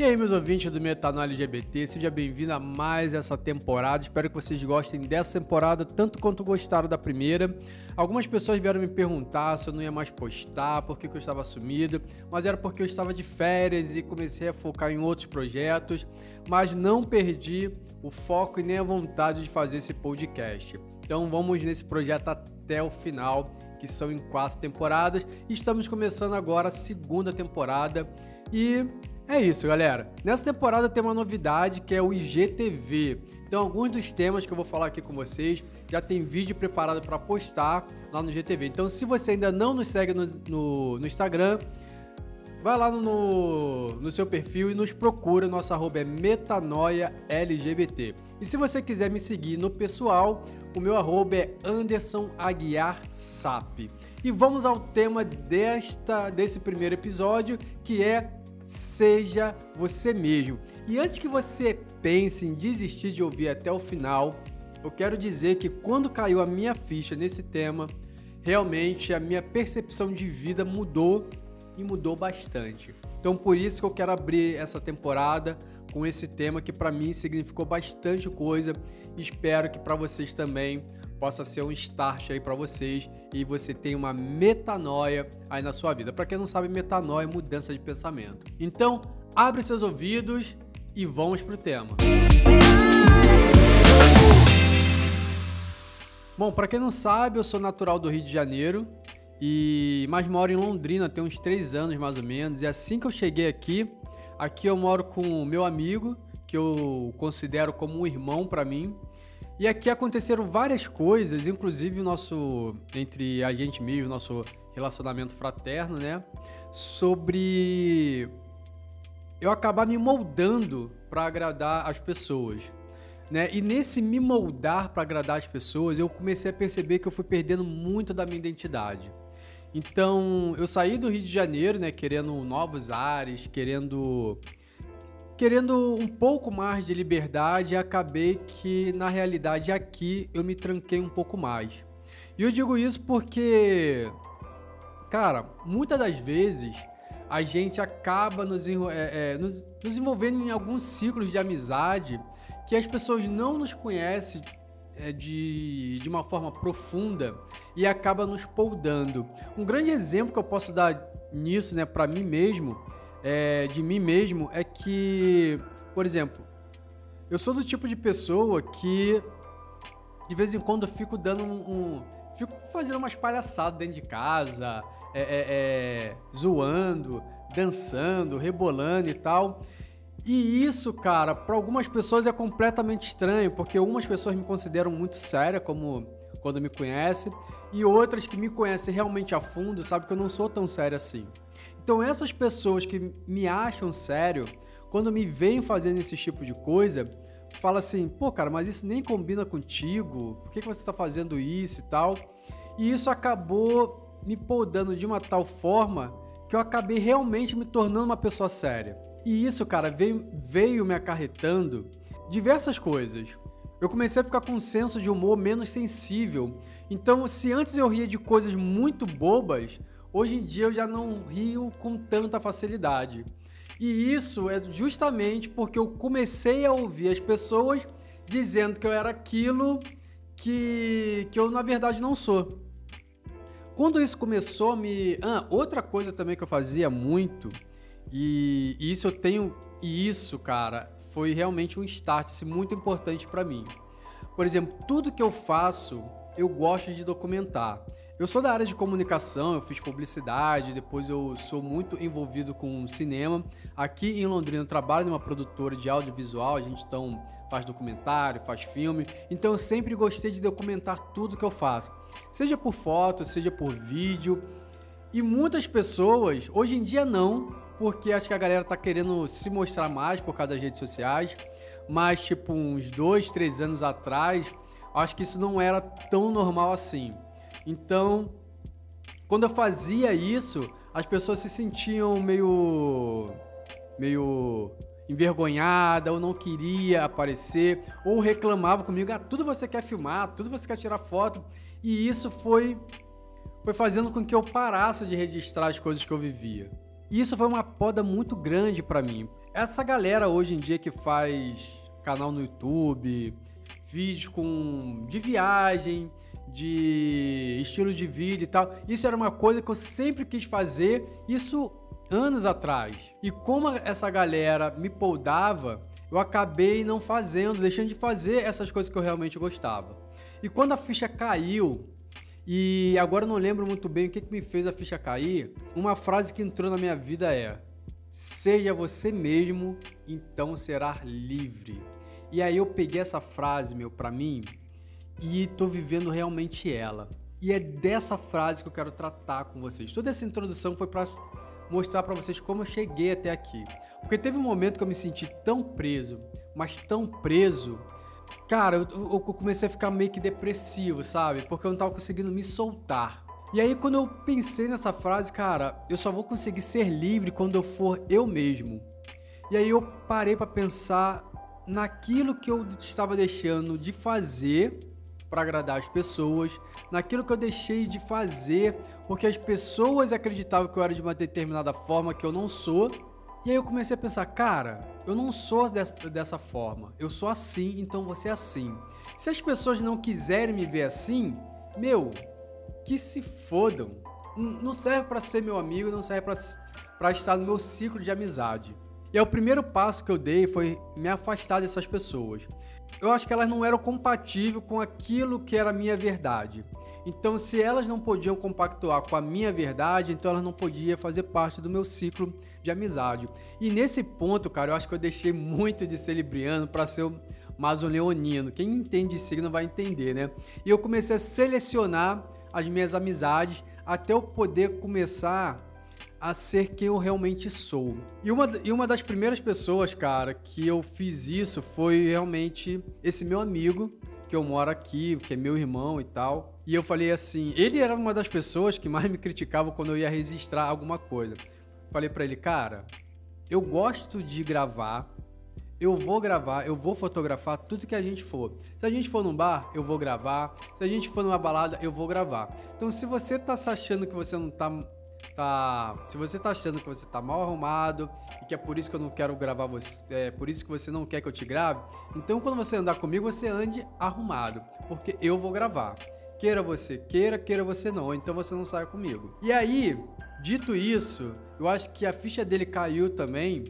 E aí, meus ouvintes do Metanoia LGBT, seja bem-vindo a mais essa temporada. Espero que vocês gostem dessa temporada tanto quanto gostaram da primeira. Algumas pessoas vieram me perguntar se eu não ia mais postar, por que, eu estava sumido, mas era porque eu estava de férias e comecei a focar em outros projetos, mas não perdi o foco e nem a vontade de fazer esse podcast. Então vamos nesse projeto até o final, que são em quatro temporadas. Estamos começando agora a segunda temporada e é isso, galera. Nessa temporada tem uma novidade que é o IGTV. Então, alguns dos temas que eu vou falar aqui com vocês já tem vídeo preparado para postar lá no IGTV. Então, se você ainda não nos segue no, no, no Instagram, vai lá no, no seu perfil e nos procura. Nosso arroba é metanoialgbt. E se você quiser me seguir no pessoal, o meu arroba é Anderson Aguiar Sap. E vamos ao tema desta, desse primeiro episódio, que é seja você mesmo. E antes que você pense em desistir de ouvir até o final, eu quero dizer que quando caiu a minha ficha nesse tema, realmente a minha percepção de vida mudou e mudou bastante. Então por isso que eu quero abrir essa temporada com esse tema que para mim significou bastante coisa espero que para vocês também possa ser um start aí para vocês e você tenha uma metanoia aí na sua vida. Para quem não sabe, metanoia é mudança de pensamento. Então, abre seus ouvidos e vamos pro tema. Bom, para quem não sabe, eu sou natural do Rio de Janeiro e mas moro em Londrina tem uns três anos mais ou menos. E assim que eu cheguei aqui, aqui eu moro com o meu amigo que eu considero como um irmão para mim. E aqui aconteceram várias coisas, inclusive o nosso entre a gente mesmo, nosso relacionamento fraterno, né? Sobre eu acabar me moldando para agradar as pessoas, né? E nesse me moldar para agradar as pessoas, eu comecei a perceber que eu fui perdendo muito da minha identidade. Então, eu saí do Rio de Janeiro, né, querendo novos ares, querendo querendo um pouco mais de liberdade, acabei que na realidade aqui eu me tranquei um pouco mais. E eu digo isso porque, cara, muitas das vezes a gente acaba nos, é, é, nos, nos envolvendo em alguns ciclos de amizade que as pessoas não nos conhecem é, de, de uma forma profunda e acaba nos poldando. Um grande exemplo que eu posso dar nisso, né, para mim mesmo, é, de mim mesmo é que, por exemplo, eu sou do tipo de pessoa que de vez em quando eu fico dando um. um fico fazendo umas palhaçadas dentro de casa, é, é, é, zoando, dançando, rebolando e tal. E isso, cara, para algumas pessoas é completamente estranho, porque algumas pessoas me consideram muito séria, como quando me conhecem, e outras que me conhecem realmente a fundo sabem que eu não sou tão sério assim. Então essas pessoas que me acham sério, quando me veem fazendo esse tipo de coisa, fala assim, pô, cara, mas isso nem combina contigo, por que, que você está fazendo isso e tal? E isso acabou me podando de uma tal forma que eu acabei realmente me tornando uma pessoa séria. E isso, cara, veio, veio me acarretando diversas coisas. Eu comecei a ficar com um senso de humor menos sensível. Então, se antes eu ria de coisas muito bobas, Hoje em dia eu já não rio com tanta facilidade. E isso é justamente porque eu comecei a ouvir as pessoas dizendo que eu era aquilo que, que eu na verdade não sou. Quando isso começou me. Ah, outra coisa também que eu fazia muito, e, e isso eu tenho. E isso, cara, foi realmente um start assim, muito importante para mim. Por exemplo, tudo que eu faço, eu gosto de documentar. Eu sou da área de comunicação, eu fiz publicidade, depois eu sou muito envolvido com cinema. Aqui em Londrina eu trabalho numa produtora de audiovisual, a gente então faz documentário, faz filme. Então eu sempre gostei de documentar tudo que eu faço, seja por foto, seja por vídeo. E muitas pessoas, hoje em dia não, porque acho que a galera tá querendo se mostrar mais por causa das redes sociais. Mas tipo uns dois, três anos atrás, acho que isso não era tão normal assim. Então, quando eu fazia isso, as pessoas se sentiam meio meio envergonhada ou não queria aparecer ou reclamava comigo, ah, tudo você quer filmar, tudo você quer tirar foto. E isso foi foi fazendo com que eu parasse de registrar as coisas que eu vivia. E isso foi uma poda muito grande para mim. Essa galera hoje em dia que faz canal no YouTube, vídeos com de viagem, de estilo de vida e tal. Isso era uma coisa que eu sempre quis fazer, isso anos atrás. E como essa galera me poldava, eu acabei não fazendo, deixando de fazer essas coisas que eu realmente gostava. E quando a ficha caiu, e agora eu não lembro muito bem o que, que me fez a ficha cair, uma frase que entrou na minha vida é: Seja você mesmo, então será livre. E aí eu peguei essa frase, meu, pra mim e tô vivendo realmente ela. E é dessa frase que eu quero tratar com vocês. Toda essa introdução foi para mostrar para vocês como eu cheguei até aqui. Porque teve um momento que eu me senti tão preso, mas tão preso, cara, eu, eu comecei a ficar meio que depressivo, sabe? Porque eu não tava conseguindo me soltar. E aí quando eu pensei nessa frase, cara, eu só vou conseguir ser livre quando eu for eu mesmo. E aí eu parei para pensar naquilo que eu estava deixando de fazer para agradar as pessoas, naquilo que eu deixei de fazer porque as pessoas acreditavam que eu era de uma determinada forma que eu não sou. E aí eu comecei a pensar, cara, eu não sou dessa, forma, eu sou assim, então você é assim. Se as pessoas não quiserem me ver assim, meu, que se fodam. Não serve para ser meu amigo, não serve para estar no meu ciclo de amizade. E o primeiro passo que eu dei foi me afastar dessas pessoas. Eu acho que elas não eram compatíveis com aquilo que era a minha verdade. Então, se elas não podiam compactuar com a minha verdade, então elas não podiam fazer parte do meu ciclo de amizade. E nesse ponto, cara, eu acho que eu deixei muito de ser libriano para ser mais um leonino. Quem entende de signo vai entender, né? E eu comecei a selecionar as minhas amizades até eu poder começar a ser quem eu realmente sou. E uma, e uma das primeiras pessoas, cara, que eu fiz isso foi realmente esse meu amigo, que eu moro aqui, que é meu irmão e tal. E eu falei assim, ele era uma das pessoas que mais me criticavam quando eu ia registrar alguma coisa. Falei para ele, cara, eu gosto de gravar, eu vou gravar, eu vou fotografar tudo que a gente for. Se a gente for num bar, eu vou gravar. Se a gente for numa balada, eu vou gravar. Então, se você tá achando que você não tá tá. Se você tá achando que você tá mal arrumado e que é por isso que eu não quero gravar você, é por isso que você não quer que eu te grave, então quando você andar comigo, você ande arrumado, porque eu vou gravar. Queira você queira, queira você não, então você não sai comigo. E aí, dito isso, eu acho que a ficha dele caiu também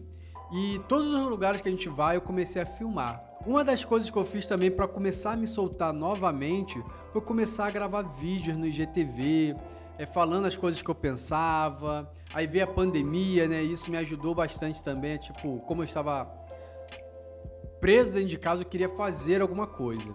e todos os lugares que a gente vai, eu comecei a filmar. Uma das coisas que eu fiz também para começar a me soltar novamente foi começar a gravar vídeos no IGTV, é, falando as coisas que eu pensava. Aí veio a pandemia, né? Isso me ajudou bastante também. Tipo, como eu estava preso dentro de casa, eu queria fazer alguma coisa.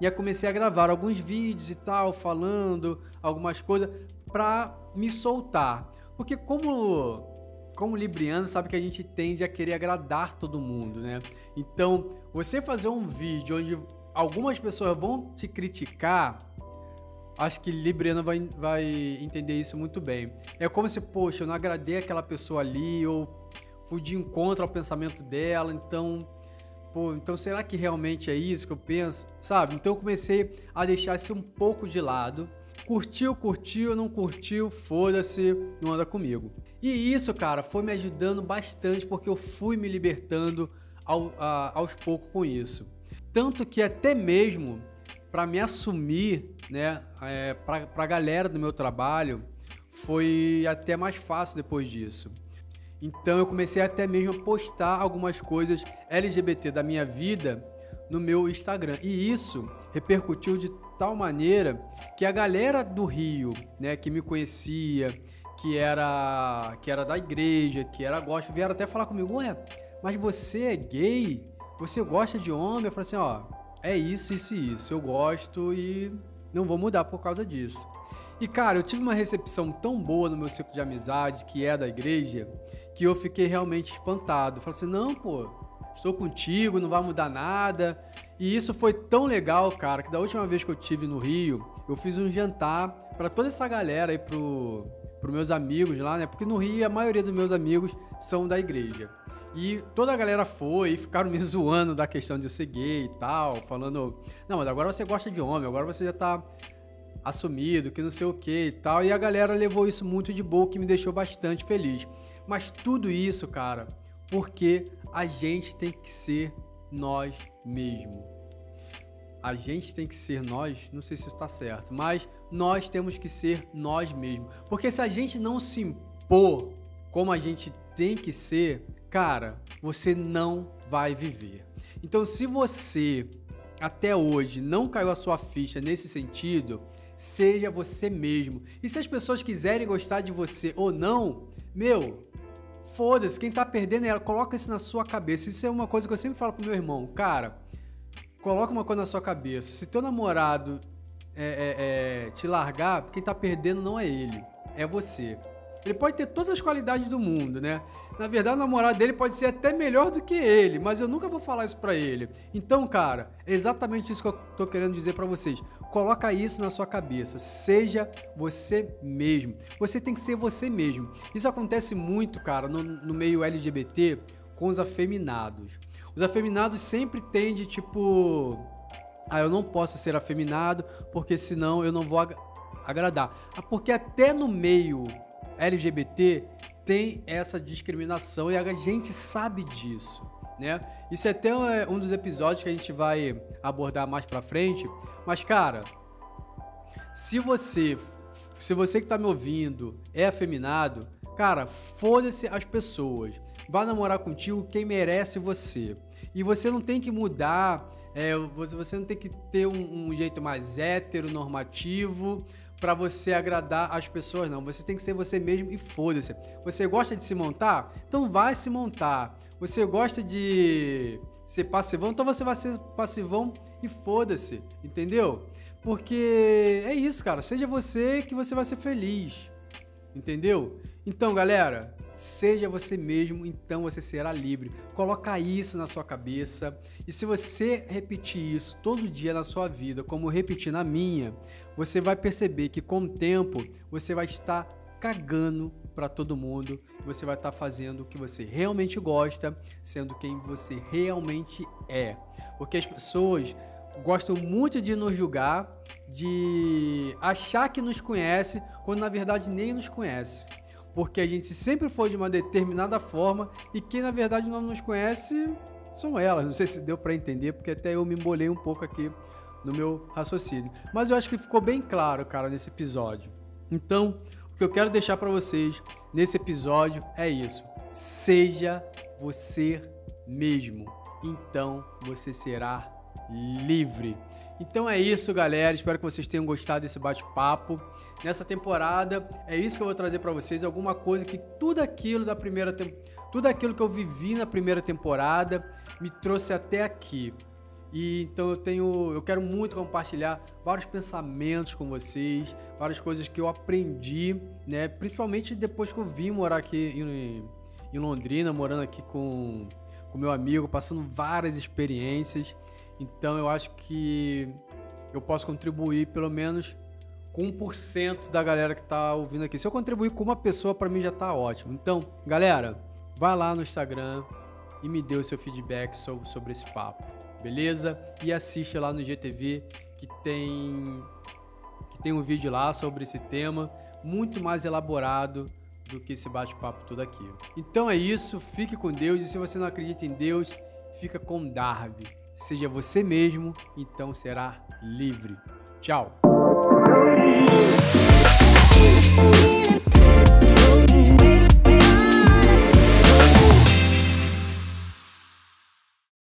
E aí comecei a gravar alguns vídeos e tal, falando algumas coisas para me soltar. Porque como como libriano, sabe que a gente tende a querer agradar todo mundo, né? Então, você fazer um vídeo onde algumas pessoas vão te criticar, acho que Libriano vai, vai entender isso muito bem. É como se, poxa, eu não agradei aquela pessoa ali, ou fui de encontro ao pensamento dela, então, pô, então será que realmente é isso que eu penso? Sabe? Então eu comecei a deixar isso um pouco de lado. Curtiu, curtiu, não curtiu, foda-se, não anda comigo. E isso, cara, foi me ajudando bastante porque eu fui me libertando ao, a, aos poucos com isso. Tanto que até mesmo para me assumir, né, é, para a galera do meu trabalho, foi até mais fácil depois disso. Então eu comecei até mesmo a postar algumas coisas LGBT da minha vida no meu Instagram. E isso repercutiu de tal maneira que a galera do Rio, né, que me conhecia, que era que era da igreja, que era gospel, vieram até falar comigo, ué, mas você é gay? Você gosta de homem? Eu falei assim, ó, é isso, isso e isso. Eu gosto e não vou mudar por causa disso. E cara, eu tive uma recepção tão boa no meu ciclo de amizade, que é da igreja, que eu fiquei realmente espantado. Falei assim: não, pô, estou contigo, não vai mudar nada. E isso foi tão legal, cara, que da última vez que eu tive no Rio, eu fiz um jantar para toda essa galera aí, pro, pro meus amigos lá, né? Porque no Rio a maioria dos meus amigos são da igreja. E toda a galera foi e ficaram me zoando da questão de eu ser gay e tal, falando, não, mas agora você gosta de homem, agora você já tá assumido, que não sei o que e tal. E a galera levou isso muito de boa, que me deixou bastante feliz. Mas tudo isso, cara, porque a gente tem que ser nós mesmos. A gente tem que ser nós, não sei se está certo, mas nós temos que ser nós mesmos. Porque se a gente não se impor como a gente tem que ser, cara, você não vai viver. Então, se você até hoje não caiu a sua ficha nesse sentido, seja você mesmo. E se as pessoas quiserem gostar de você ou não, meu, foda-se, quem tá perdendo é ela. Coloca isso na sua cabeça. Isso é uma coisa que eu sempre falo pro meu irmão. Cara, coloca uma coisa na sua cabeça. Se teu namorado é, é, é, te largar, quem tá perdendo não é ele, é você. Ele pode ter todas as qualidades do mundo, né? Na verdade, o namorado dele pode ser até melhor do que ele, mas eu nunca vou falar isso para ele. Então, cara, é exatamente isso que eu tô querendo dizer para vocês. Coloca isso na sua cabeça. Seja você mesmo. Você tem que ser você mesmo. Isso acontece muito, cara, no, no meio LGBT com os afeminados. Os afeminados sempre tendem, tipo, ah, eu não posso ser afeminado porque senão eu não vou ag agradar. Ah, porque até no meio LGBT tem essa discriminação e a gente sabe disso, né? Isso é até é, um dos episódios que a gente vai abordar mais pra frente. Mas, cara, se você, se você que tá me ouvindo é afeminado, cara, foda-se as pessoas. Vá namorar contigo quem merece você. E você não tem que mudar, é, você, não tem que ter um, um jeito mais heteronormativo para você agradar as pessoas, não. Você tem que ser você mesmo e foda-se. Você gosta de se montar? Então vai se montar. Você gosta de ser passivão? Então você vai ser passivão e foda-se, entendeu? Porque é isso, cara. Seja você que você vai ser feliz, entendeu? Então, galera, Seja você mesmo, então você será livre. Coloca isso na sua cabeça. E se você repetir isso todo dia na sua vida, como repetir na minha, você vai perceber que com o tempo você vai estar cagando para todo mundo, você vai estar fazendo o que você realmente gosta, sendo quem você realmente é. Porque as pessoas gostam muito de nos julgar, de achar que nos conhece, quando na verdade nem nos conhece porque a gente sempre foi de uma determinada forma e quem na verdade não nos conhece são elas. Não sei se deu para entender, porque até eu me embolei um pouco aqui no meu raciocínio. Mas eu acho que ficou bem claro, cara, nesse episódio. Então, o que eu quero deixar para vocês nesse episódio é isso. Seja você mesmo. Então você será livre. Então é isso, galera. Espero que vocês tenham gostado desse bate-papo. Nessa temporada, é isso que eu vou trazer para vocês, alguma coisa que tudo aquilo da primeira tudo aquilo que eu vivi na primeira temporada me trouxe até aqui. E então eu tenho, eu quero muito compartilhar vários pensamentos com vocês, várias coisas que eu aprendi, né? Principalmente depois que eu vim morar aqui em, em Londrina, morando aqui com com meu amigo, passando várias experiências. Então eu acho que eu posso contribuir pelo menos com 1% da galera que está ouvindo aqui. Se eu contribuir com uma pessoa, para mim já está ótimo. Então, galera, vai lá no Instagram e me dê o seu feedback sobre, esse papo, beleza? E assiste lá no GTV que tem que tem um vídeo lá sobre esse tema muito mais elaborado do que esse bate-papo todo aqui. Então é isso, fique com Deus e se você não acredita em Deus, fica com Darby. Seja você mesmo, então será livre. Tchau.